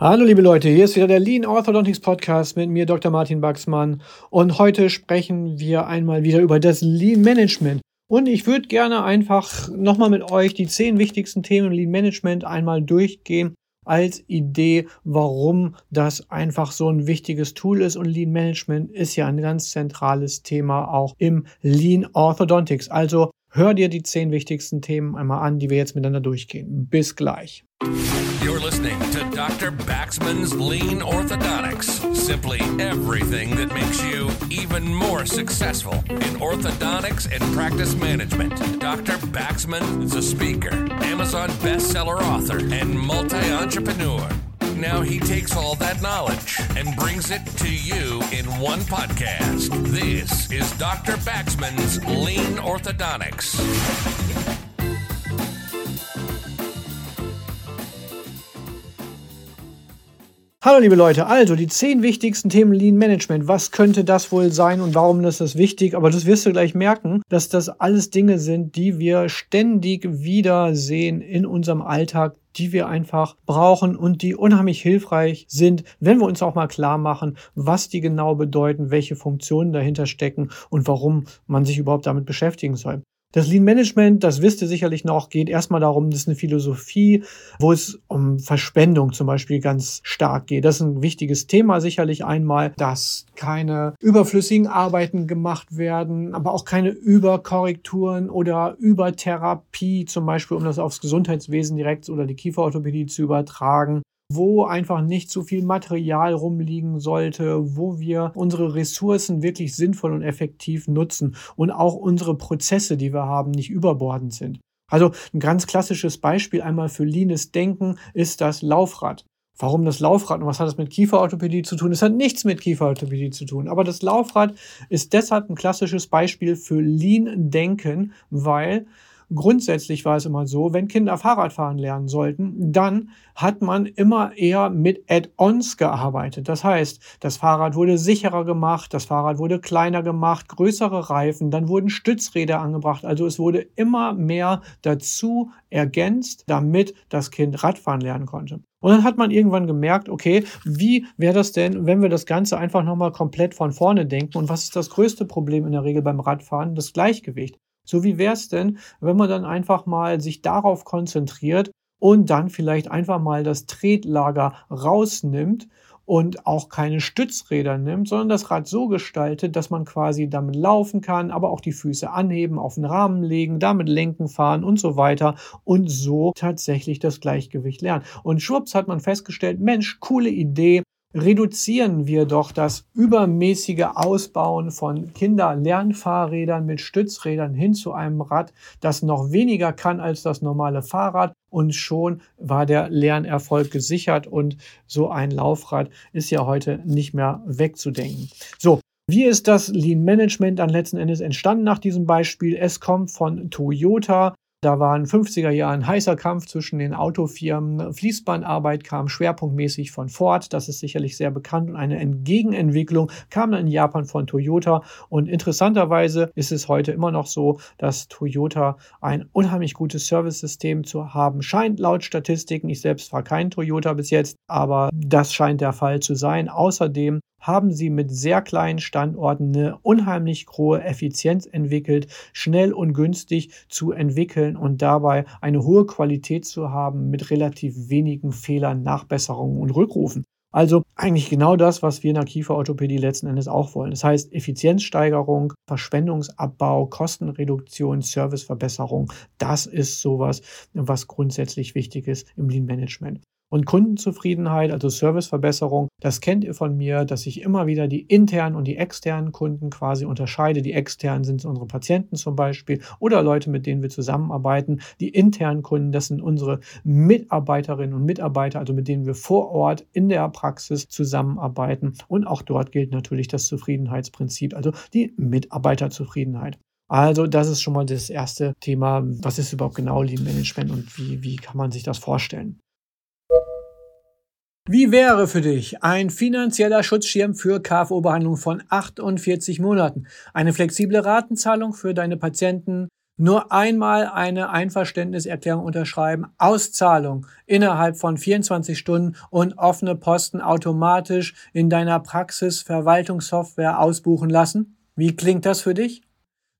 Hallo liebe Leute, hier ist wieder der Lean Orthodontics Podcast mit mir Dr. Martin Baxmann und heute sprechen wir einmal wieder über das Lean Management. Und ich würde gerne einfach nochmal mit euch die zehn wichtigsten Themen im Lean Management einmal durchgehen als Idee, warum das einfach so ein wichtiges Tool ist. Und Lean Management ist ja ein ganz zentrales Thema auch im Lean Orthodontics. Also hör dir die zehn wichtigsten Themen einmal an, die wir jetzt miteinander durchgehen. Bis gleich. You're listening to Dr. Baxman's Lean Orthodontics. Simply everything that makes you even more successful in orthodontics and practice management. Dr. Baxman is a speaker, Amazon bestseller author, and multi entrepreneur. Now he takes all that knowledge and brings it to you in one podcast. This is Dr. Baxman's Lean Orthodontics. Hallo liebe Leute, also die zehn wichtigsten Themen Lean Management. Was könnte das wohl sein und warum ist das wichtig? Aber das wirst du gleich merken, dass das alles Dinge sind, die wir ständig wieder sehen in unserem Alltag, die wir einfach brauchen und die unheimlich hilfreich sind, wenn wir uns auch mal klar machen, was die genau bedeuten, welche Funktionen dahinter stecken und warum man sich überhaupt damit beschäftigen soll. Das Lean Management, das wisst ihr sicherlich noch, geht erstmal darum, das ist eine Philosophie, wo es um Verschwendung zum Beispiel ganz stark geht. Das ist ein wichtiges Thema sicherlich einmal, dass keine überflüssigen Arbeiten gemacht werden, aber auch keine Überkorrekturen oder Übertherapie, zum Beispiel um das aufs Gesundheitswesen direkt oder die Kieferorthopädie zu übertragen wo einfach nicht so viel Material rumliegen sollte, wo wir unsere Ressourcen wirklich sinnvoll und effektiv nutzen und auch unsere Prozesse, die wir haben, nicht überbordend sind. Also ein ganz klassisches Beispiel einmal für leanes Denken ist das Laufrad. Warum das Laufrad und was hat das mit Kieferorthopädie zu tun? Es hat nichts mit Kieferorthopädie zu tun. Aber das Laufrad ist deshalb ein klassisches Beispiel für Lean Denken, weil Grundsätzlich war es immer so, wenn Kinder Fahrradfahren lernen sollten, dann hat man immer eher mit Add-ons gearbeitet. Das heißt, das Fahrrad wurde sicherer gemacht, das Fahrrad wurde kleiner gemacht, größere Reifen, dann wurden Stützräder angebracht. Also es wurde immer mehr dazu ergänzt, damit das Kind Radfahren lernen konnte. Und dann hat man irgendwann gemerkt, okay, wie wäre das denn, wenn wir das Ganze einfach nochmal komplett von vorne denken? Und was ist das größte Problem in der Regel beim Radfahren? Das Gleichgewicht. So wie wäre es denn, wenn man dann einfach mal sich darauf konzentriert und dann vielleicht einfach mal das Tretlager rausnimmt und auch keine Stützräder nimmt, sondern das Rad so gestaltet, dass man quasi damit laufen kann, aber auch die Füße anheben, auf den Rahmen legen, damit lenken fahren und so weiter und so tatsächlich das Gleichgewicht lernen. Und schwupps hat man festgestellt, Mensch, coole Idee, reduzieren wir doch das übermäßige Ausbauen von Kinderlernfahrrädern mit Stützrädern hin zu einem Rad, das noch weniger kann als das normale Fahrrad und schon war der Lernerfolg gesichert und so ein Laufrad ist ja heute nicht mehr wegzudenken. So, wie ist das Lean Management dann letzten Endes entstanden nach diesem Beispiel? Es kommt von Toyota. Da war in 50er Jahren heißer Kampf zwischen den Autofirmen. Fließbandarbeit kam schwerpunktmäßig von Ford, das ist sicherlich sehr bekannt. Und eine Gegenentwicklung kam dann in Japan von Toyota. Und interessanterweise ist es heute immer noch so, dass Toyota ein unheimlich gutes Service-System zu haben scheint, laut Statistiken. Ich selbst fahre kein Toyota bis jetzt, aber das scheint der Fall zu sein. Außerdem haben sie mit sehr kleinen Standorten eine unheimlich hohe Effizienz entwickelt, schnell und günstig zu entwickeln und dabei eine hohe Qualität zu haben mit relativ wenigen Fehlern, Nachbesserungen und Rückrufen. Also eigentlich genau das, was wir in der Kieferorthopädie letzten Endes auch wollen. Das heißt Effizienzsteigerung, Verschwendungsabbau, Kostenreduktion, Serviceverbesserung. Das ist sowas, was grundsätzlich wichtig ist im Lean Management. Und Kundenzufriedenheit, also Serviceverbesserung, das kennt ihr von mir, dass ich immer wieder die internen und die externen Kunden quasi unterscheide. Die externen sind unsere Patienten zum Beispiel oder Leute, mit denen wir zusammenarbeiten. Die internen Kunden, das sind unsere Mitarbeiterinnen und Mitarbeiter, also mit denen wir vor Ort in der Praxis zusammenarbeiten. Und auch dort gilt natürlich das Zufriedenheitsprinzip, also die Mitarbeiterzufriedenheit. Also das ist schon mal das erste Thema. Was ist überhaupt genau Lean Management und wie, wie kann man sich das vorstellen? Wie wäre für dich ein finanzieller Schutzschirm für KFO-Behandlung von 48 Monaten? Eine flexible Ratenzahlung für deine Patienten, Nur einmal eine Einverständniserklärung unterschreiben, Auszahlung innerhalb von 24 Stunden und offene Posten automatisch in deiner Praxis Verwaltungssoftware ausbuchen lassen. Wie klingt das für dich?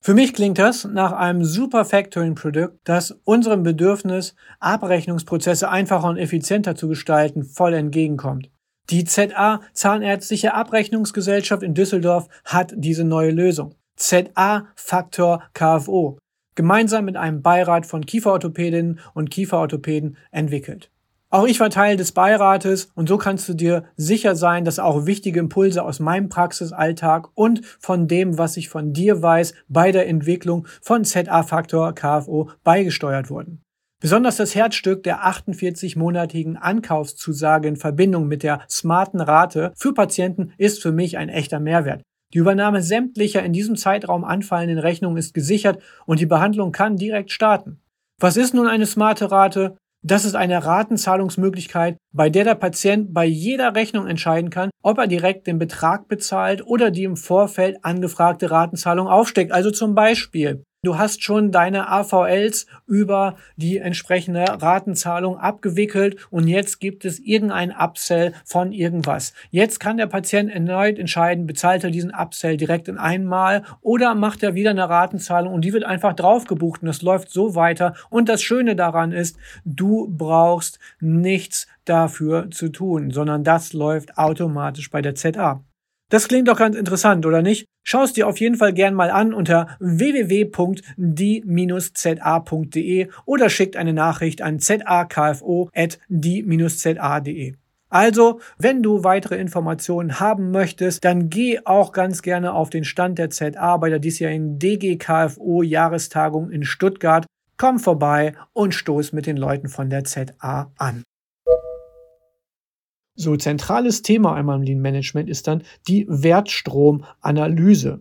Für mich klingt das nach einem super Factoring-Produkt, das unserem Bedürfnis, Abrechnungsprozesse einfacher und effizienter zu gestalten, voll entgegenkommt. Die ZA Zahnärztliche Abrechnungsgesellschaft in Düsseldorf hat diese neue Lösung. ZA Faktor KFO gemeinsam mit einem Beirat von Kieferorthopädinnen und Kieferorthopäden entwickelt. Auch ich war Teil des Beirates und so kannst du dir sicher sein, dass auch wichtige Impulse aus meinem Praxisalltag und von dem, was ich von dir weiß, bei der Entwicklung von ZA-Faktor KFO beigesteuert wurden. Besonders das Herzstück der 48-monatigen Ankaufszusage in Verbindung mit der smarten Rate für Patienten ist für mich ein echter Mehrwert. Die Übernahme sämtlicher in diesem Zeitraum anfallenden Rechnungen ist gesichert und die Behandlung kann direkt starten. Was ist nun eine smarte Rate? Das ist eine Ratenzahlungsmöglichkeit, bei der der Patient bei jeder Rechnung entscheiden kann, ob er direkt den Betrag bezahlt oder die im Vorfeld angefragte Ratenzahlung aufsteckt. Also zum Beispiel Du hast schon deine AVLs über die entsprechende Ratenzahlung abgewickelt und jetzt gibt es irgendein Upsell von irgendwas. Jetzt kann der Patient erneut entscheiden, bezahlt er diesen Upsell direkt in einmal oder macht er wieder eine Ratenzahlung und die wird einfach drauf gebucht und das läuft so weiter. Und das Schöne daran ist, du brauchst nichts dafür zu tun, sondern das läuft automatisch bei der ZA. Das klingt doch ganz interessant, oder nicht? Schau es dir auf jeden Fall gern mal an unter www.die-za.de oder schickt eine Nachricht an zakfo.die-za.de. Also, wenn du weitere Informationen haben möchtest, dann geh auch ganz gerne auf den Stand der ZA bei der diesjährigen DGKFO Jahrestagung in Stuttgart. Komm vorbei und stoß mit den Leuten von der ZA an. So, zentrales Thema einmal im Lean Management ist dann die Wertstromanalyse.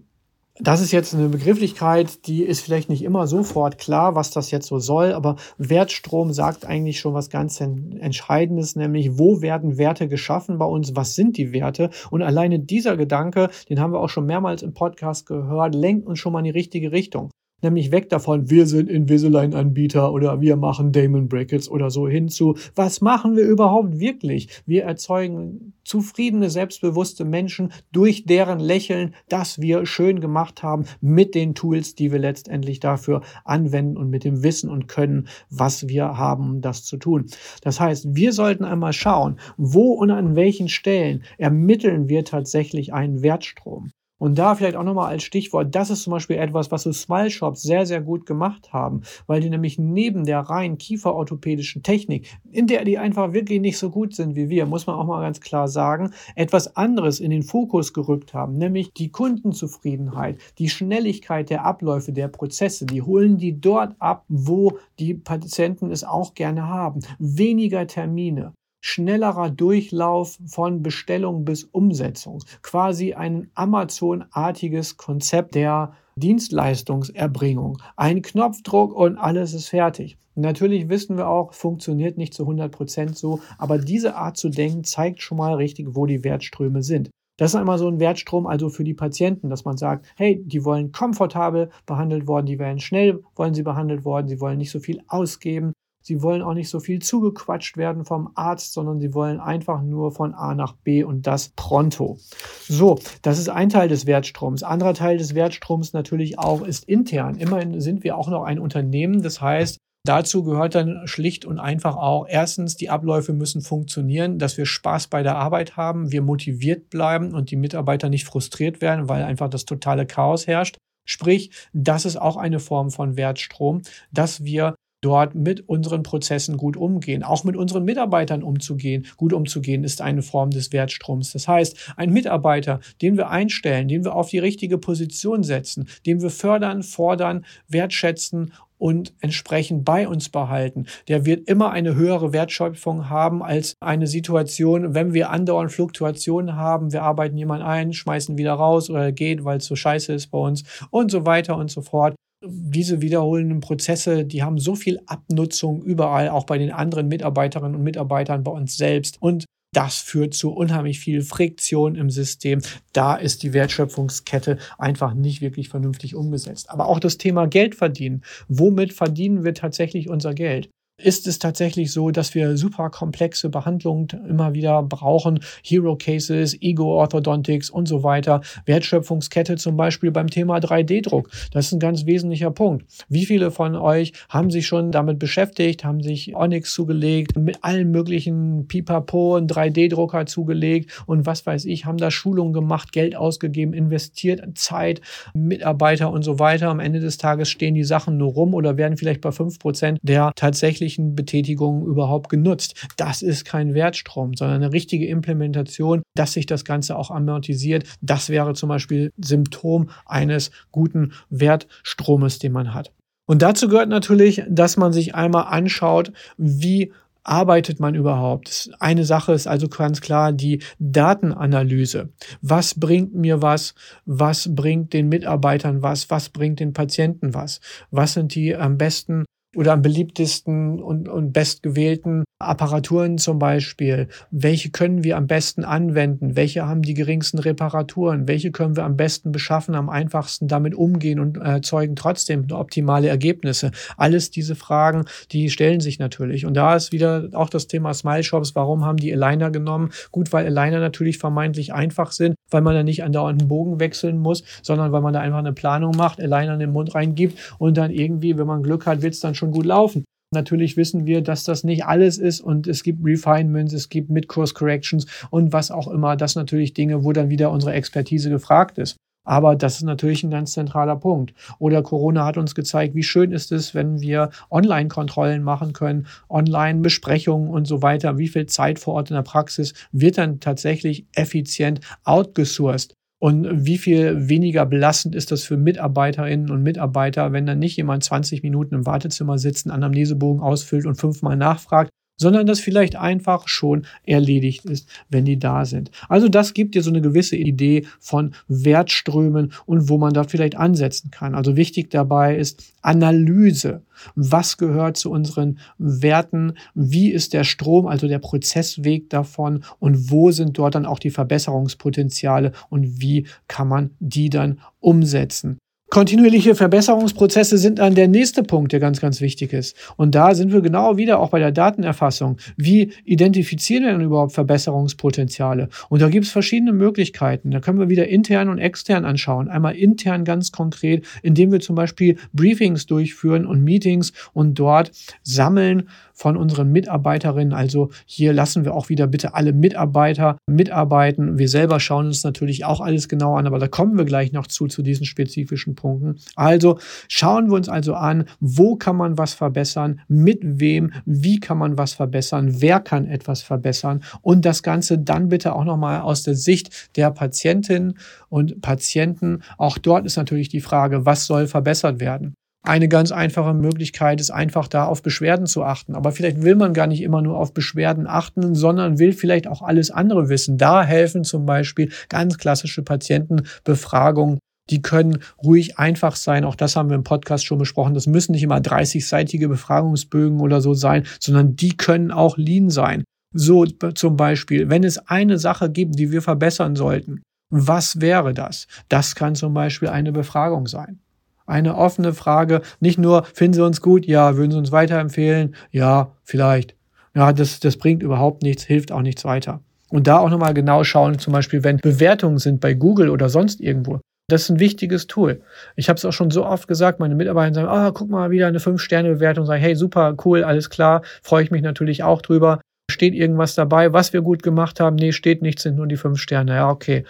Das ist jetzt eine Begrifflichkeit, die ist vielleicht nicht immer sofort klar, was das jetzt so soll, aber Wertstrom sagt eigentlich schon was ganz Entscheidendes, nämlich wo werden Werte geschaffen bei uns, was sind die Werte und alleine dieser Gedanke, den haben wir auch schon mehrmals im Podcast gehört, lenkt uns schon mal in die richtige Richtung nämlich weg davon, wir sind Invisalign-Anbieter oder wir machen Damon Brackets oder so hinzu. Was machen wir überhaupt wirklich? Wir erzeugen zufriedene, selbstbewusste Menschen durch deren Lächeln, das wir schön gemacht haben mit den Tools, die wir letztendlich dafür anwenden und mit dem Wissen und Können, was wir haben, um das zu tun. Das heißt, wir sollten einmal schauen, wo und an welchen Stellen ermitteln wir tatsächlich einen Wertstrom. Und da vielleicht auch nochmal als Stichwort, das ist zum Beispiel etwas, was so Smile Shops sehr, sehr gut gemacht haben, weil die nämlich neben der rein kieferorthopädischen Technik, in der die einfach wirklich nicht so gut sind wie wir, muss man auch mal ganz klar sagen, etwas anderes in den Fokus gerückt haben, nämlich die Kundenzufriedenheit, die Schnelligkeit der Abläufe, der Prozesse, die holen die dort ab, wo die Patienten es auch gerne haben. Weniger Termine, schnellerer Durchlauf von Bestellung bis Umsetzung. Quasi ein Amazon-artiges Konzept der Dienstleistungserbringung. Ein Knopfdruck und alles ist fertig. Natürlich wissen wir auch, funktioniert nicht zu 100 Prozent so, aber diese Art zu denken zeigt schon mal richtig, wo die Wertströme sind. Das ist einmal so ein Wertstrom also für die Patienten, dass man sagt, hey, die wollen komfortabel behandelt worden, die werden schnell, wollen sie behandelt worden, sie wollen nicht so viel ausgeben, Sie wollen auch nicht so viel zugequatscht werden vom Arzt, sondern sie wollen einfach nur von A nach B und das pronto. So, das ist ein Teil des Wertstroms. Anderer Teil des Wertstroms natürlich auch ist intern. Immerhin sind wir auch noch ein Unternehmen. Das heißt, Dazu gehört dann schlicht und einfach auch, erstens, die Abläufe müssen funktionieren, dass wir Spaß bei der Arbeit haben, wir motiviert bleiben und die Mitarbeiter nicht frustriert werden, weil einfach das totale Chaos herrscht. Sprich, das ist auch eine Form von Wertstrom, dass wir dort mit unseren Prozessen gut umgehen. Auch mit unseren Mitarbeitern umzugehen, gut umzugehen, ist eine Form des Wertstroms. Das heißt, ein Mitarbeiter, den wir einstellen, den wir auf die richtige Position setzen, den wir fördern, fordern, wertschätzen und entsprechend bei uns behalten, der wird immer eine höhere Wertschöpfung haben als eine Situation, wenn wir andauernd Fluktuationen haben, wir arbeiten jemanden ein, schmeißen wieder raus oder geht, weil es so scheiße ist bei uns und so weiter und so fort diese wiederholenden Prozesse, die haben so viel Abnutzung überall, auch bei den anderen Mitarbeiterinnen und Mitarbeitern bei uns selbst. Und Das führt zu unheimlich viel Friktion im System. Da ist die Wertschöpfungskette einfach nicht wirklich vernünftig umgesetzt. Aber auch das Thema Geld verdienen. Womit verdienen wir tatsächlich unser Geld? Ist es tatsächlich so, dass wir super komplexe Behandlungen immer wieder brauchen. Hero Cases, Ego Orthodontics und so weiter. Wertschöpfungskette zum Beispiel beim Thema 3D-Druck. Das ist ein ganz wesentlicher Punkt. Wie viele von euch haben sich schon damit beschäftigt, haben sich Onyx zugelegt, mit allen möglichen Pipapo und 3D-Drucker zugelegt und was weiß ich, haben da Schulungen gemacht, Geld ausgegeben, investiert, Zeit, Mitarbeiter und so weiter. Am Ende des Tages stehen die Sachen nur rum oder werden vielleicht bei 5% der tatsächlich tatsächlichen Betätigungen überhaupt genutzt. Das ist kein Wertstrom, sondern eine richtige Implementation, dass sich das Ganze auch amortisiert. Das wäre zum Beispiel Symptom eines guten Wertstromes, den man hat. Und dazu gehört natürlich, dass man sich einmal anschaut, wie arbeitet man überhaupt? Eine Sache ist also ganz klar die Datenanalyse. Was bringt mir was? Was bringt den Mitarbeitern was? Was bringt den Patienten was? Was sind die am besten oder am beliebtesten und, und bestgewählten Apparaturen zum Beispiel. Welche können wir am besten anwenden? Welche haben die geringsten Reparaturen? Welche können wir am besten beschaffen, am einfachsten damit umgehen und erzeugen trotzdem optimale Ergebnisse? Alles diese Fragen, die stellen sich natürlich. Und da ist wieder auch das Thema Smile Shops. Warum haben die Aligner genommen? Gut, weil Aligner natürlich vermeintlich einfach sind, weil man da nicht andauernd einen Bogen wechseln muss, sondern weil man da einfach eine Planung macht, Aligner in den Mund reingibt und dann irgendwie, wenn man Glück hat, wird es dann schon gut laufen. Natürlich wissen wir, dass das nicht alles ist und es gibt Refinements, es gibt Mid-Course Corrections und was auch immer. Das natürlich Dinge, wo dann wieder unsere Expertise gefragt ist. Aber das ist natürlich ein ganz zentraler Punkt. Oder Corona hat uns gezeigt, wie schön ist es, wenn wir Online-Kontrollen machen können, Online-Besprechungen und so weiter. Wie viel Zeit vor Ort in der Praxis wird dann tatsächlich effizient outgesourced? Und wie viel weniger belastend ist das für Mitarbeiterinnen und Mitarbeiter, wenn dann nicht jemand 20 Minuten im Wartezimmer sitzt, einen Anamnesebogen ausfüllt und fünfmal nachfragt, sondern das vielleicht einfach schon erledigt ist, wenn die da sind. Also das gibt dir so eine gewisse Idee von Wertströmen und wo man da vielleicht ansetzen kann. Also wichtig dabei ist Analyse. Was gehört zu unseren Werten? Wie ist der Strom, also der Prozessweg davon? Und wo sind dort dann auch die Verbesserungspotenziale? Und wie kann man die dann umsetzen? Kontinuierliche Verbesserungsprozesse sind dann der nächste Punkt, der ganz, ganz wichtig ist. Und da sind wir genau wieder auch bei der Datenerfassung. Wie identifizieren wir denn überhaupt Verbesserungspotenziale? Und da gibt es verschiedene Möglichkeiten. Da können wir wieder intern und extern anschauen. Einmal intern ganz konkret, indem wir zum Beispiel Briefings durchführen und Meetings und dort sammeln, von unseren Mitarbeiterinnen. Also hier lassen wir auch wieder bitte alle Mitarbeiter mitarbeiten. Wir selber schauen uns natürlich auch alles genau an, aber da kommen wir gleich noch zu, zu diesen spezifischen Punkten. Also schauen wir uns also an, wo kann man was verbessern, mit wem, wie kann man was verbessern, wer kann etwas verbessern und das Ganze dann bitte auch nochmal aus der Sicht der Patientinnen und Patienten. Auch dort ist natürlich die Frage, was soll verbessert werden? Eine ganz einfache Möglichkeit ist einfach da auf Beschwerden zu achten. Aber vielleicht will man gar nicht immer nur auf Beschwerden achten, sondern will vielleicht auch alles andere wissen. Da helfen zum Beispiel ganz klassische Patientenbefragungen. Die können ruhig einfach sein. Auch das haben wir im Podcast schon besprochen. Das müssen nicht immer 30-seitige Befragungsbögen oder so sein, sondern die können auch lean sein. So zum Beispiel, wenn es eine Sache gibt, die wir verbessern sollten, was wäre das? Das kann zum Beispiel eine Befragung sein. Eine offene Frage, nicht nur, finden Sie uns gut? Ja, würden Sie uns weiterempfehlen? Ja, vielleicht. Ja, das, das bringt überhaupt nichts, hilft auch nichts weiter. Und da auch nochmal genau schauen, zum Beispiel, wenn Bewertungen sind bei Google oder sonst irgendwo. Das ist ein wichtiges Tool. Ich habe es auch schon so oft gesagt, meine Mitarbeiter sagen, ah, guck mal, wieder eine 5-Sterne-Bewertung, sagen, hey, super, cool, alles klar, freue ich mich natürlich auch drüber. Steht irgendwas dabei, was wir gut gemacht haben? Nee, steht nichts, sind nur die 5 Sterne. Ja, okay.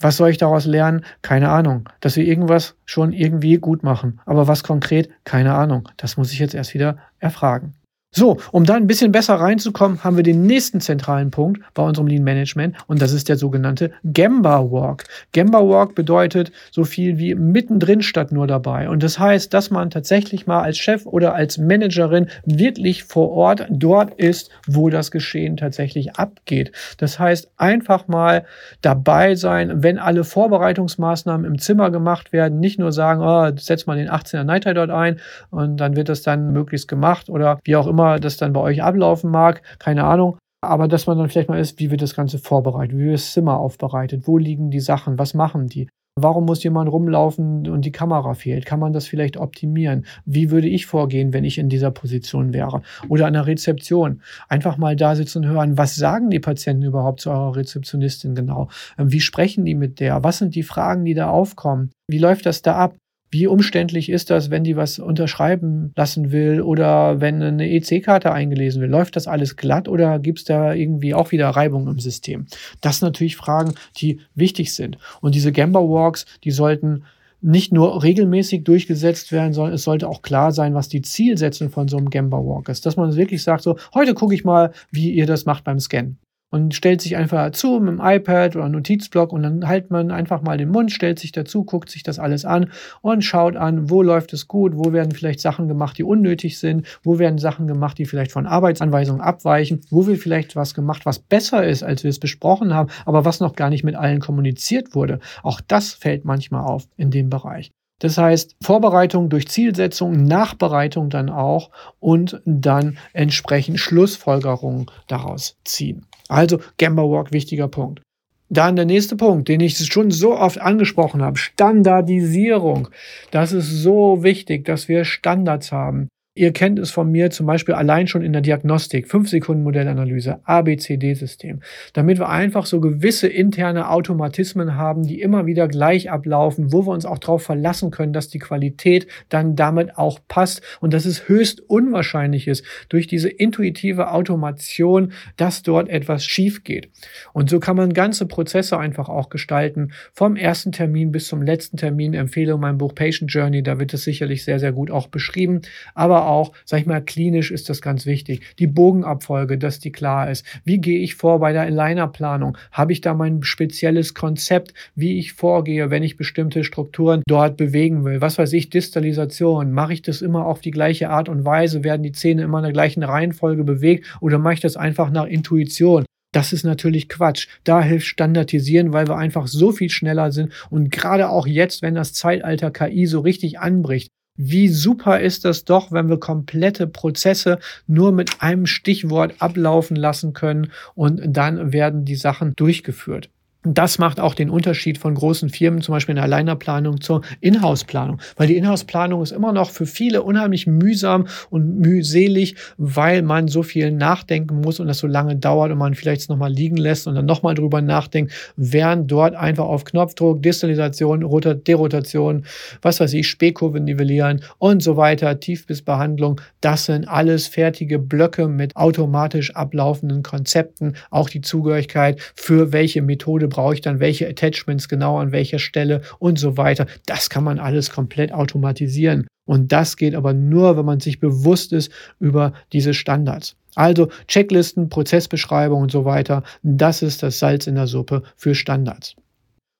Was soll ich daraus lernen? Keine Ahnung. Dass wir irgendwas schon irgendwie gut machen. Aber was konkret? Keine Ahnung. Das muss ich jetzt erst wieder erfragen. So, um da ein bisschen besser reinzukommen, haben wir den nächsten zentralen Punkt bei unserem Lean Management und das ist der sogenannte Gemba Walk. Gemba Walk bedeutet so viel wie mittendrin statt nur dabei. Und das heißt, dass man tatsächlich mal als Chef oder als Managerin wirklich vor Ort dort ist, wo das Geschehen tatsächlich abgeht. Das heißt, einfach mal dabei sein, wenn alle Vorbereitungsmaßnahmen im Zimmer gemacht werden, nicht nur sagen, oh, setz mal den 18er Nighter dort ein und dann wird das dann möglichst gemacht oder wie auch immer immer das dann bei euch ablaufen mag, keine Ahnung. Aber dass man dann vielleicht mal ist, wie wird das Ganze vorbereitet, wie wird das Zimmer aufbereitet, wo liegen die Sachen, was machen die? Warum muss jemand rumlaufen und die Kamera fehlt? Kann man das vielleicht optimieren? Wie würde ich vorgehen, wenn ich in dieser Position wäre? Oder an der Rezeption. Einfach mal da sitzen und hören, was sagen die Patienten überhaupt zu eurer Rezeptionistin genau? Wie sprechen die mit der? Was sind die Fragen, die da aufkommen? Wie läuft das da ab? Wie umständlich ist das, wenn die was unterschreiben lassen will oder wenn eine EC-Karte eingelesen will? Läuft das alles glatt oder gibt es da irgendwie auch wieder Reibung im System? Das sind natürlich Fragen, die wichtig sind. Und diese Gamba Walks, die sollten nicht nur regelmäßig durchgesetzt werden, sondern es sollte auch klar sein, was die Zielsetzung von so einem Gamba Walk ist. Dass man wirklich sagt, so, heute gucke ich mal, wie ihr das macht beim Scannen und stellt sich einfach dazu mit dem iPad oder Notizblock und dann hält man einfach mal den Mund, stellt sich dazu, guckt sich das alles an und schaut an, wo läuft es gut, wo werden vielleicht Sachen gemacht, die unnötig sind, wo werden Sachen gemacht, die vielleicht von Arbeitsanweisungen abweichen, wo wird vielleicht was gemacht, was besser ist, als wir es besprochen haben, aber was noch gar nicht mit allen kommuniziert wurde. Auch das fällt manchmal auf in dem Bereich. Das heißt, Vorbereitung durch Zielsetzung, Nachbereitung dann auch und dann entsprechend Schlussfolgerungen daraus ziehen. Also Gamba Walk, wichtiger Punkt. Dann der nächste Punkt, den ich schon so oft angesprochen habe, Standardisierung. Das ist so wichtig, dass wir Standards haben. Ihr kennt es von mir zum Beispiel allein schon in der Diagnostik, 5-Sekunden-Modellanalyse, ABCD-System, damit wir einfach so gewisse interne Automatismen haben, die immer wieder gleich ablaufen, wo wir uns auch darauf verlassen können, dass die Qualität dann damit auch passt und dass es höchst unwahrscheinlich ist, durch diese intuitive Automation, dass dort etwas schief geht. Und so kann man ganze Prozesse einfach auch gestalten, vom ersten Termin bis zum letzten Termin. Empfehle mein Buch Patient Journey, da wird es sicherlich sehr, sehr gut auch beschrieben. Aber auch, sag ich mal, klinisch ist das ganz wichtig. Die Bogenabfolge, dass die klar ist. Wie gehe ich vor bei der Aligner-Planung? Habe ich da mein spezielles Konzept, wie ich vorgehe, wenn ich bestimmte Strukturen dort bewegen will? Was weiß ich, Distalisation. Mache ich das immer auf die gleiche Art und Weise? Werden die Zähne immer in der gleichen Reihenfolge bewegt oder mache ich das einfach nach Intuition? Das ist natürlich Quatsch. Da hilft Standardisieren, weil wir einfach so viel schneller sind. Und gerade auch jetzt, wenn das Zeitalter KI so richtig anbricht, wie super ist das doch, wenn wir komplette Prozesse nur mit einem Stichwort ablaufen lassen können und dann werden die Sachen durchgeführt. Das macht auch den Unterschied von großen Firmen, zum Beispiel in der Alleinerplanung zur Inhouse-Planung. Weil die Inhouse-Planung ist immer noch für viele unheimlich mühsam und mühselig, weil man so viel nachdenken muss und das so lange dauert und man vielleicht es nochmal liegen lässt und dann nochmal drüber nachdenkt, während dort einfach auf Knopfdruck, Distillisation, Derotation, was weiß ich, Spähkurve nivellieren und so weiter, Tiefbissbehandlung, das sind alles fertige Blöcke mit automatisch ablaufenden Konzepten, auch die Zugehörigkeit, für welche Methode brauche ich dann welche Attachments genau an welcher Stelle und so weiter. Das kann man alles komplett automatisieren. Und das geht aber nur, wenn man sich bewusst ist über diese Standards. Also Checklisten, Prozessbeschreibung und so weiter, das ist das Salz in der Suppe für Standards.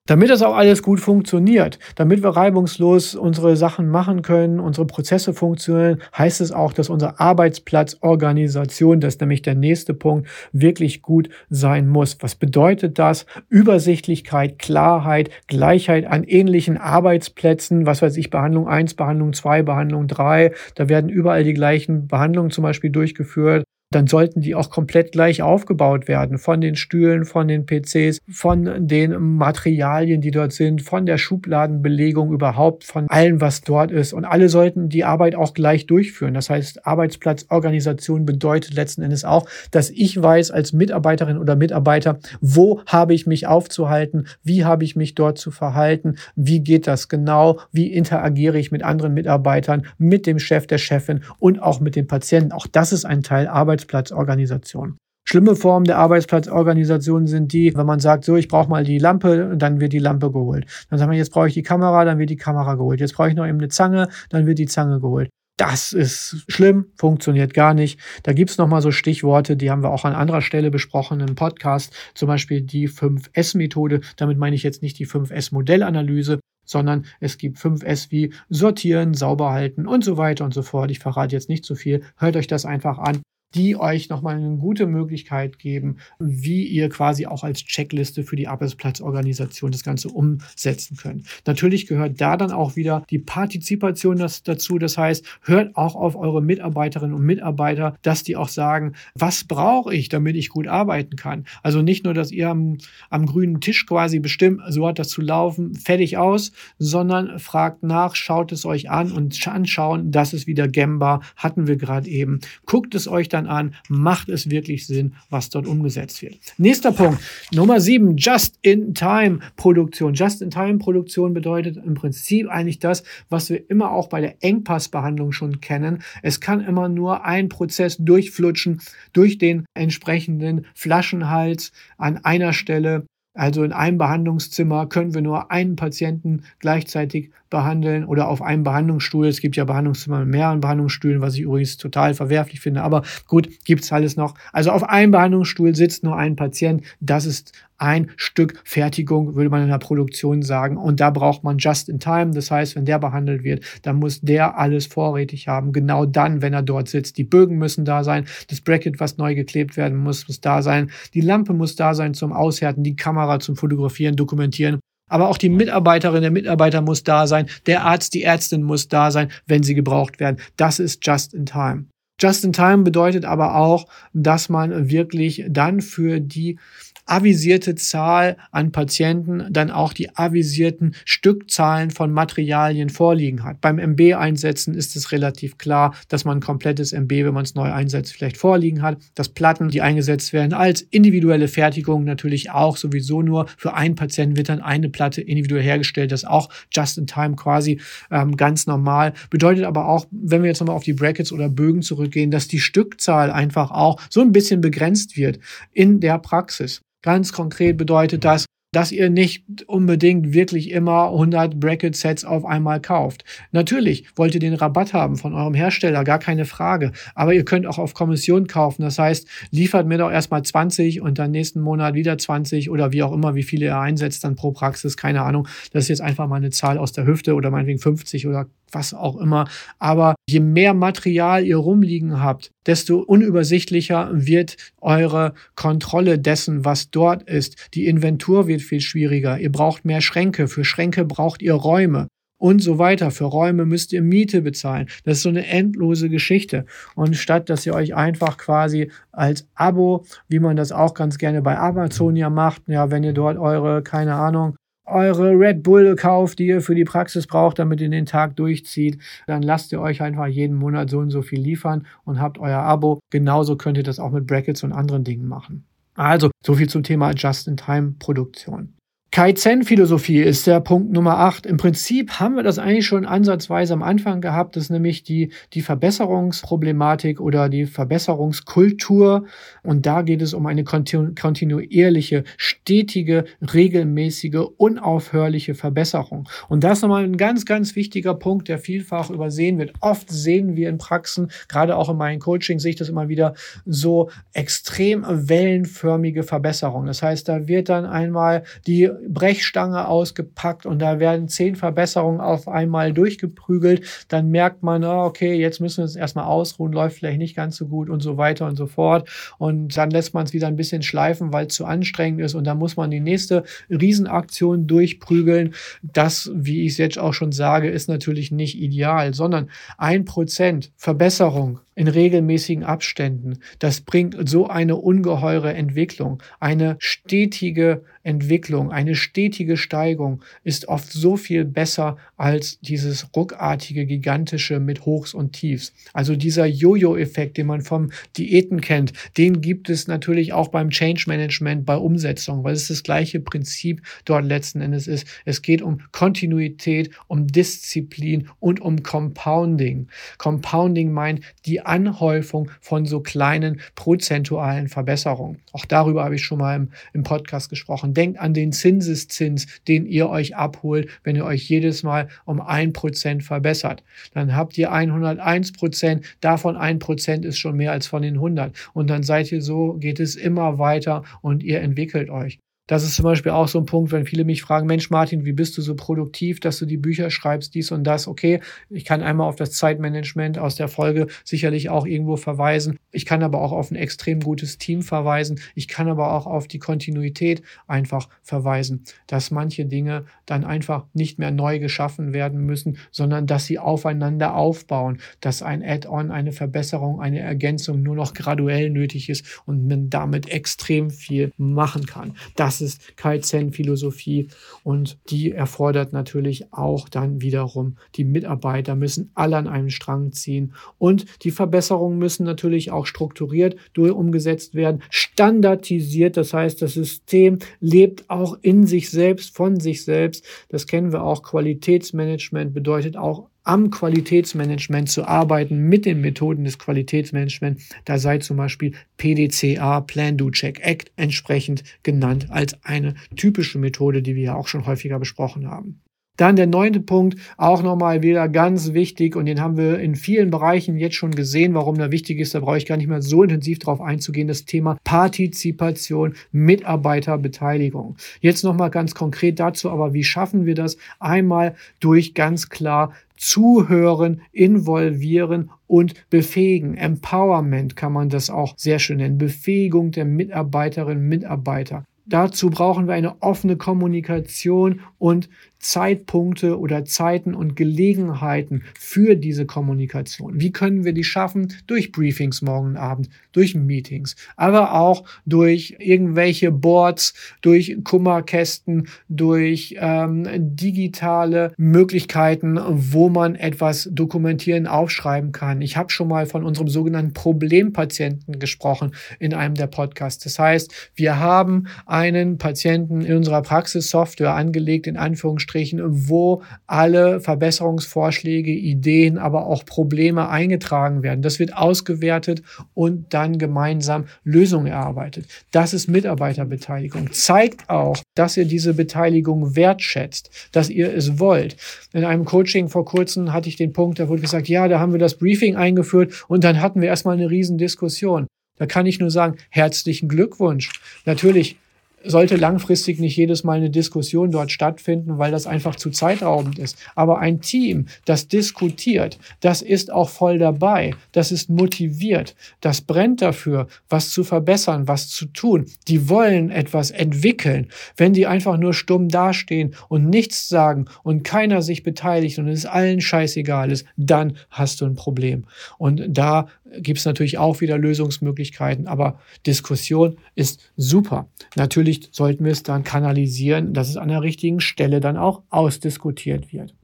Damit das auch alles gut funktioniert, damit wir reibungslos unsere Sachen machen können, unsere Prozesse funktionieren, heißt es auch, dass unsere Arbeitsplatzorganisation, das ist nämlich der nächste Punkt, wirklich gut sein muss. Was bedeutet das? Übersichtlichkeit, Klarheit, Gleichheit an ähnlichen Arbeitsplätzen, was weiß ich, Behandlung 1, Behandlung 2, Behandlung 3, da werden überall die gleichen Behandlungen zum Beispiel durchgeführt dann sollten die auch komplett gleich aufgebaut werden. Von den Stühlen, von den PCs, von den Materialien, die dort sind, von der Schubladenbelegung überhaupt, von allem, was dort ist. Und alle sollten die Arbeit auch gleich durchführen. Das heißt, Arbeitsplatzorganisation bedeutet letzten Endes auch, dass ich weiß als Mitarbeiterin oder Mitarbeiter, wo habe ich mich aufzuhalten, wie habe ich mich dort zu verhalten, wie geht das genau, wie interagiere ich mit anderen Mitarbeitern, mit dem Chef, der Chefin und auch mit den Patienten. Auch das ist ein Teil Arbeit Arbeitsplatzorganisation. Schlimme Formen der Arbeitsplatzorganisation sind die, wenn man sagt, so, ich brauche mal die Lampe, dann wird die Lampe geholt. Dann sagt man, jetzt brauche ich die Kamera, dann wird die Kamera geholt. Jetzt brauche ich noch eben eine Zange, dann wird die Zange geholt. Das ist schlimm, funktioniert gar nicht. Da gibt's noch mal so Stichworte, die haben wir auch an anderer Stelle besprochen im Podcast, zum Beispiel die 5S-Methode. Damit meine ich jetzt nicht die 5S-Modellanalyse, sondern es gibt 5S wie sortieren, sauber halten und so weiter und so fort. Ich verrate jetzt nicht zu viel. Hört euch das einfach an. Die euch nochmal eine gute Möglichkeit geben, wie ihr quasi auch als Checkliste für die Arbeitsplatzorganisation das Ganze umsetzen könnt. Natürlich gehört da dann auch wieder die Partizipation dazu. Das heißt, hört auch auf eure Mitarbeiterinnen und Mitarbeiter, dass die auch sagen, was brauche ich, damit ich gut arbeiten kann. Also nicht nur, dass ihr am, am grünen Tisch quasi bestimmt, so hat das zu laufen, fertig aus, sondern fragt nach, schaut es euch an und anschauen, das ist wieder Gemba, hatten wir gerade eben. Guckt es euch dann an, macht es wirklich Sinn, was dort umgesetzt wird. Nächster Punkt, Nummer sieben, Just-in-Time-Produktion. Just-in-Time-Produktion bedeutet im Prinzip eigentlich das, was wir immer auch bei der Engpassbehandlung schon kennen. Es kann immer nur ein Prozess durchflutschen durch den entsprechenden Flaschenhals an einer Stelle also in einem Behandlungszimmer können wir nur einen Patienten gleichzeitig behandeln oder auf einem Behandlungsstuhl. Es gibt ja Behandlungszimmer mit mehreren Behandlungsstühlen, was ich übrigens total verwerflich finde. Aber gut, gibt's alles noch. Also auf einem Behandlungsstuhl sitzt nur ein Patient. Das ist ein Stück Fertigung, würde man in der Produktion sagen. Und da braucht man just in time. Das heißt, wenn der behandelt wird, dann muss der alles vorrätig haben. Genau dann, wenn er dort sitzt. Die Bögen müssen da sein. Das Bracket, was neu geklebt werden muss, muss da sein. Die Lampe muss da sein zum Aushärten. Die Kamera zum Fotografieren, Dokumentieren. Aber auch die Mitarbeiterin, der Mitarbeiter muss da sein. Der Arzt, die Ärztin muss da sein, wenn sie gebraucht werden. Das ist just in time. Just in time bedeutet aber auch, dass man wirklich dann für die avisierte Zahl an Patienten dann auch die avisierten Stückzahlen von Materialien vorliegen hat. Beim MB-Einsetzen ist es relativ klar, dass man ein komplettes MB, wenn man es neu einsetzt, vielleicht vorliegen hat. Dass Platten, die eingesetzt werden, als individuelle Fertigung natürlich auch sowieso nur für einen Patienten wird dann eine Platte individuell hergestellt. Das auch just in time quasi ähm, ganz normal. Bedeutet aber auch, wenn wir jetzt nochmal auf die Brackets oder Bögen zurückgehen, dass die Stückzahl einfach auch so ein bisschen begrenzt wird in der Praxis. Ganz konkret bedeutet das, dass ihr nicht unbedingt wirklich immer 100 Bracket-Sets auf einmal kauft. Natürlich wollt ihr den Rabatt haben von eurem Hersteller, gar keine Frage. Aber ihr könnt auch auf Kommission kaufen. Das heißt, liefert mir doch erstmal 20 und dann nächsten Monat wieder 20 oder wie auch immer, wie viele ihr einsetzt dann pro Praxis. Keine Ahnung. Das ist jetzt einfach mal eine Zahl aus der Hüfte oder meinetwegen 50 oder was auch immer. Aber je mehr Material ihr rumliegen habt, desto unübersichtlicher wird eure Kontrolle dessen, was dort ist. Die Inventur wird viel schwieriger. Ihr braucht mehr Schränke. Für Schränke braucht ihr Räume und so weiter. Für Räume müsst ihr Miete bezahlen. Das ist so eine endlose Geschichte. Und statt, dass ihr euch einfach quasi als Abo, wie man das auch ganz gerne bei Amazon ja macht, ja, wenn ihr dort eure, keine Ahnung, eure Red Bull kauft, die ihr für die Praxis braucht, damit ihr den Tag durchzieht, dann lasst ihr euch einfach jeden Monat so und so viel liefern und habt euer Abo. Genauso könnt ihr das auch mit Brackets und anderen Dingen machen. Also, so viel zum Thema Just-in-Time-Produktion. Kaizen-Philosophie ist der Punkt Nummer 8. Im Prinzip haben wir das eigentlich schon ansatzweise am Anfang gehabt, das ist nämlich die, die Verbesserungsproblematik oder die Verbesserungskultur. Und da geht es um eine kontinuierliche, stetige, regelmäßige, unaufhörliche Verbesserung. Und das ist nochmal ein ganz, ganz wichtiger Punkt, der vielfach übersehen wird. Oft sehen wir in Praxen, gerade auch in meinen Coaching, sehe ich das immer wieder, so extrem wellenförmige Verbesserung. Das heißt, da wird dann einmal die Brechstange ausgepackt und da werden zehn Verbesserungen auf einmal durchgeprügelt, dann merkt man, oh, okay, jetzt müssen wir uns erstmal ausruhen, läuft vielleicht nicht ganz so gut und so weiter und so fort. Und dann lässt man es wieder ein bisschen schleifen, weil es zu anstrengend ist und dann muss man die nächste Riesenaktion durchprügeln. Das, wie ich es jetzt auch schon sage, ist natürlich nicht ideal, sondern ein Prozent Verbesserung in regelmäßigen Abständen. Das bringt so eine ungeheure Entwicklung, eine stetige Entwicklung, eine stetige Steigung ist oft so viel besser als dieses ruckartige, gigantische mit Hochs und Tiefs. Also dieser Jojo-Effekt, den man vom Diäten kennt, den gibt es natürlich auch beim Change Management, bei Umsetzung, weil es das gleiche Prinzip dort letzten Endes ist. Es geht um Kontinuität, um Disziplin und um Compounding. Compounding meint die Anhäufung von so kleinen prozentualen Verbesserungen. Auch darüber habe ich schon mal im, im Podcast gesprochen. Denkt an den Zinseszins, den ihr euch abholt, wenn ihr euch jedes Mal um ein Prozent verbessert. Dann habt ihr 101 Prozent, davon ein Prozent ist schon mehr als von den 100. Und dann seid ihr so, geht es immer weiter und ihr entwickelt euch. Das ist zum Beispiel auch so ein Punkt, wenn viele mich fragen, Mensch Martin, wie bist du so produktiv, dass du die Bücher schreibst, dies und das. Okay, ich kann einmal auf das Zeitmanagement aus der Folge sicherlich auch irgendwo verweisen. Ich kann aber auch auf ein extrem gutes Team verweisen. Ich kann aber auch auf die Kontinuität einfach verweisen, dass manche Dinge dann einfach nicht mehr neu geschaffen werden müssen, sondern dass sie aufeinander aufbauen, dass ein Add-on, eine Verbesserung, eine Ergänzung nur noch graduell nötig ist und man damit extrem viel machen kann. Das ist Kaizen-Philosophie und die erfordert natürlich auch dann wiederum, die Mitarbeiter müssen alle an einem Strang ziehen und die Verbesserungen müssen natürlich auch strukturiert umgesetzt werden, standardisiert, das heißt, das System lebt auch in sich selbst, von sich selbst. Das kennen wir auch. Qualitätsmanagement bedeutet auch am Qualitätsmanagement zu arbeiten mit den Methoden des Qualitätsmanagements. Da sei zum Beispiel PDCA, Plan, Do, Check, Act, entsprechend genannt als eine typische Methode, die wir ja auch schon häufiger besprochen haben. Dann der neunte Punkt, auch nochmal wieder ganz wichtig und den haben wir in vielen Bereichen jetzt schon gesehen, warum der wichtig ist. Da brauche ich gar nicht mehr so intensiv darauf einzugehen. Das Thema Partizipation, Mitarbeiterbeteiligung. Jetzt nochmal ganz konkret dazu, aber wie schaffen wir das? Einmal durch ganz klar Zuhören, involvieren und befähigen. Empowerment kann man das auch sehr schön nennen. Befähigung der Mitarbeiterinnen und Mitarbeiter. Dazu brauchen wir eine offene Kommunikation und Zeitpunkte oder Zeiten und Gelegenheiten für diese Kommunikation. Wie können wir die schaffen? Durch Briefings morgen Abend, durch Meetings, aber auch durch irgendwelche Boards, durch Kummerkästen, durch ähm, digitale Möglichkeiten, wo man etwas dokumentieren, aufschreiben kann. Ich habe schon mal von unserem sogenannten Problempatienten gesprochen in einem der Podcasts. Das heißt, wir haben einen Patienten in unserer Praxissoftware angelegt, in Anführungsstrichen, Anführungsstrichen, wo alle Verbesserungsvorschläge, Ideen, aber auch Probleme eingetragen werden. Das wird ausgewertet und dann gemeinsam Lösungen erarbeitet. Das ist Mitarbeiterbeteiligung. Zeigt auch, dass ihr diese Beteiligung wertschätzt, dass ihr es wollt. In einem Coaching vor kurzem hatte ich den Punkt, da wurde gesagt, ja, da haben wir das Briefing eingeführt und dann hatten wir erstmal eine riesen Diskussion. Da kann ich nur sagen, herzlichen Glückwunsch. Natürlich sollte langfristig nicht jedes Mal eine Diskussion dort stattfinden, weil das einfach zu zeitraubend ist. Aber ein Team, das diskutiert, das ist auch voll dabei, das ist motiviert, das brennt dafür, was zu verbessern, was zu tun. Die wollen etwas entwickeln. Wenn die einfach nur stumm dastehen und nichts sagen und keiner sich beteiligt und es allen scheißegal ist, dann hast du ein Problem. Und da gibt es natürlich auch wieder Lösungsmöglichkeiten, aber Diskussion ist super. Natürlich sollten wir es dann kanalisieren, dass es an der richtigen Stelle dann auch ausdiskutiert wird.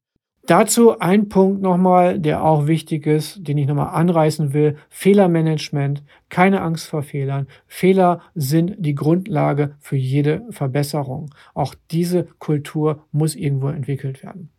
Dazu ein Punkt nochmal, der auch wichtig ist, den ich nochmal anreißen will. Fehlermanagement. Keine Angst vor Fehlern. Fehler sind die Grundlage für jede Verbesserung. Auch diese Kultur muss irgendwo entwickelt werden.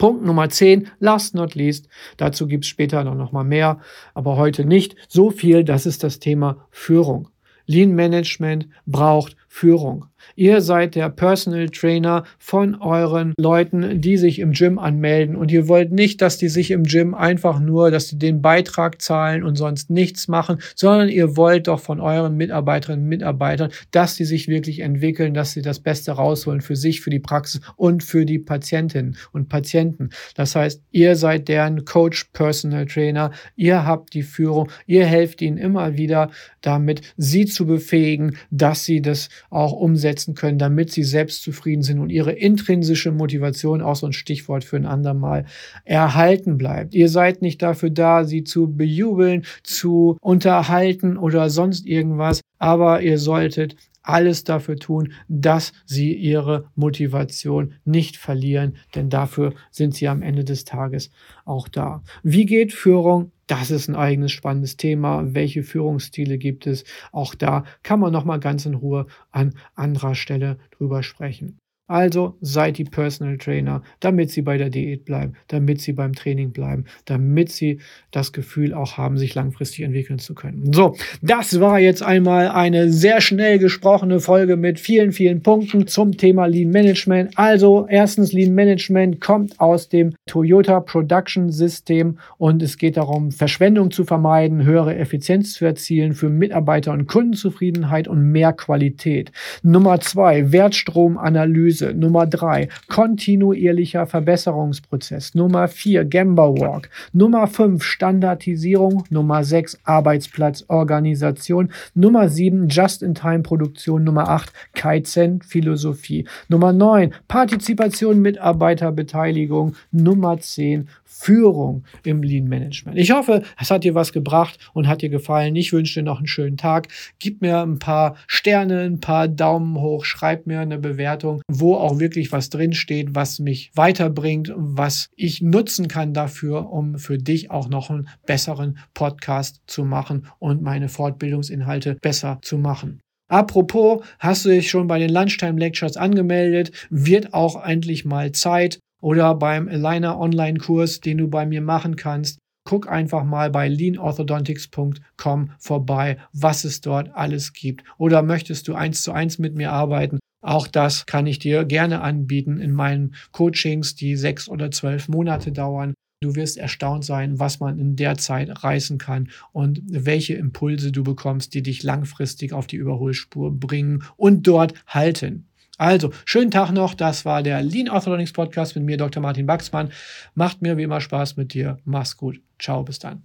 Punkt Nummer 10, last not least. Dazu gibt es später noch mal mehr, aber heute nicht so viel. Das ist das Thema Führung. Lean Management braucht Führung. Ihr seid der Personal Trainer von euren Leuten, die sich im Gym anmelden und ihr wollt nicht, dass die sich im Gym einfach nur, dass sie den Beitrag zahlen und sonst nichts machen, sondern ihr wollt doch von euren Mitarbeiterinnen und Mitarbeitern, dass sie sich wirklich entwickeln, dass sie das Beste rausholen für sich, für die Praxis und für die Patientinnen und Patienten. Das heißt, ihr seid deren Coach, Personal Trainer, ihr habt die Führung, ihr helft ihnen immer wieder damit, sie zu befähigen, dass sie das auch umsetzen können, damit sie selbst zufrieden sind und ihre intrinsische Motivation, auch so ein Stichwort für ein andermal, erhalten bleibt. Ihr seid nicht dafür da, sie zu bejubeln, zu unterhalten oder sonst irgendwas, aber ihr solltet alles dafür tun, dass sie ihre Motivation nicht verlieren, denn dafür sind sie am Ende des Tages auch da. Wie geht Führung das ist ein eigenes spannendes Thema. Welche Führungsstile gibt es? Auch da kann man noch mal ganz in Ruhe an anderer Stelle drüber sprechen. Also seid die Personal Trainer, damit sie bei der Diät bleiben, damit sie beim Training bleiben, damit sie das Gefühl auch haben, sich langfristig entwickeln zu können. So, das war jetzt einmal eine sehr schnell gesprochene Folge mit vielen, vielen Punkten zum Thema Lean Management. Also erstens, Lean Management kommt aus dem Toyota Production System und es geht darum, Verschwendung zu vermeiden, höhere Effizienz zu erzielen für Mitarbeiter und Kundenzufriedenheit und mehr Qualität. Nummer zwei, Wertstromanalyse Analyse. Nummer drei, kontinuierlicher Verbesserungsprozess. Nummer vier, Gamba Walk. Nummer fünf, Standardisierung. Nummer sechs, Arbeitsplatzorganisation. Nummer sieben, Just-in-Time-Produktion. Nummer acht, Kaizen-Philosophie. Nummer neun, Partizipation, Mitarbeiterbeteiligung. Nummer zehn, Führung im Lean Management. Ich hoffe, es hat dir was gebracht und hat dir gefallen. Ich wünsche dir noch einen schönen Tag. Gib mir ein paar Sterne, ein paar Daumen hoch, schreib mir eine Bewertung, wo auch wirklich was drinsteht, was mich weiterbringt, was ich nutzen kann dafür, um für dich auch noch einen besseren Podcast zu machen und meine Fortbildungsinhalte besser zu machen. Apropos, hast du dich schon bei den Lunchtime Lectures angemeldet? Wird auch endlich mal Zeit oder beim Aligner Online-Kurs, den du bei mir machen kannst. Guck einfach mal bei leanorthodontics.com vorbei, was es dort alles gibt. Oder möchtest du eins zu eins mit mir arbeiten? Auch das kann ich dir gerne anbieten in meinen Coachings, die sechs oder zwölf Monate dauern. Du wirst erstaunt sein, was man in der Zeit reißen kann und welche Impulse du bekommst, die dich langfristig auf die Überholspur bringen und dort halten. Also, schönen Tag noch. Das war der Lean Orthodontics Podcast mit mir, Dr. Martin Baxmann. Macht mir wie immer Spaß mit dir. Mach's gut. Ciao, bis dann.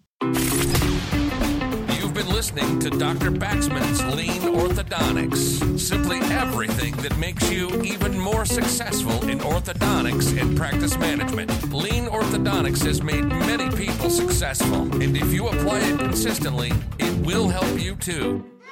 You've been listening to Dr. Baxman's Lean Orthodontics. Simply everything that makes you even more successful in orthodontics and practice management. Lean Orthodontics has made many people successful, and if you apply it consistently, it will help you too.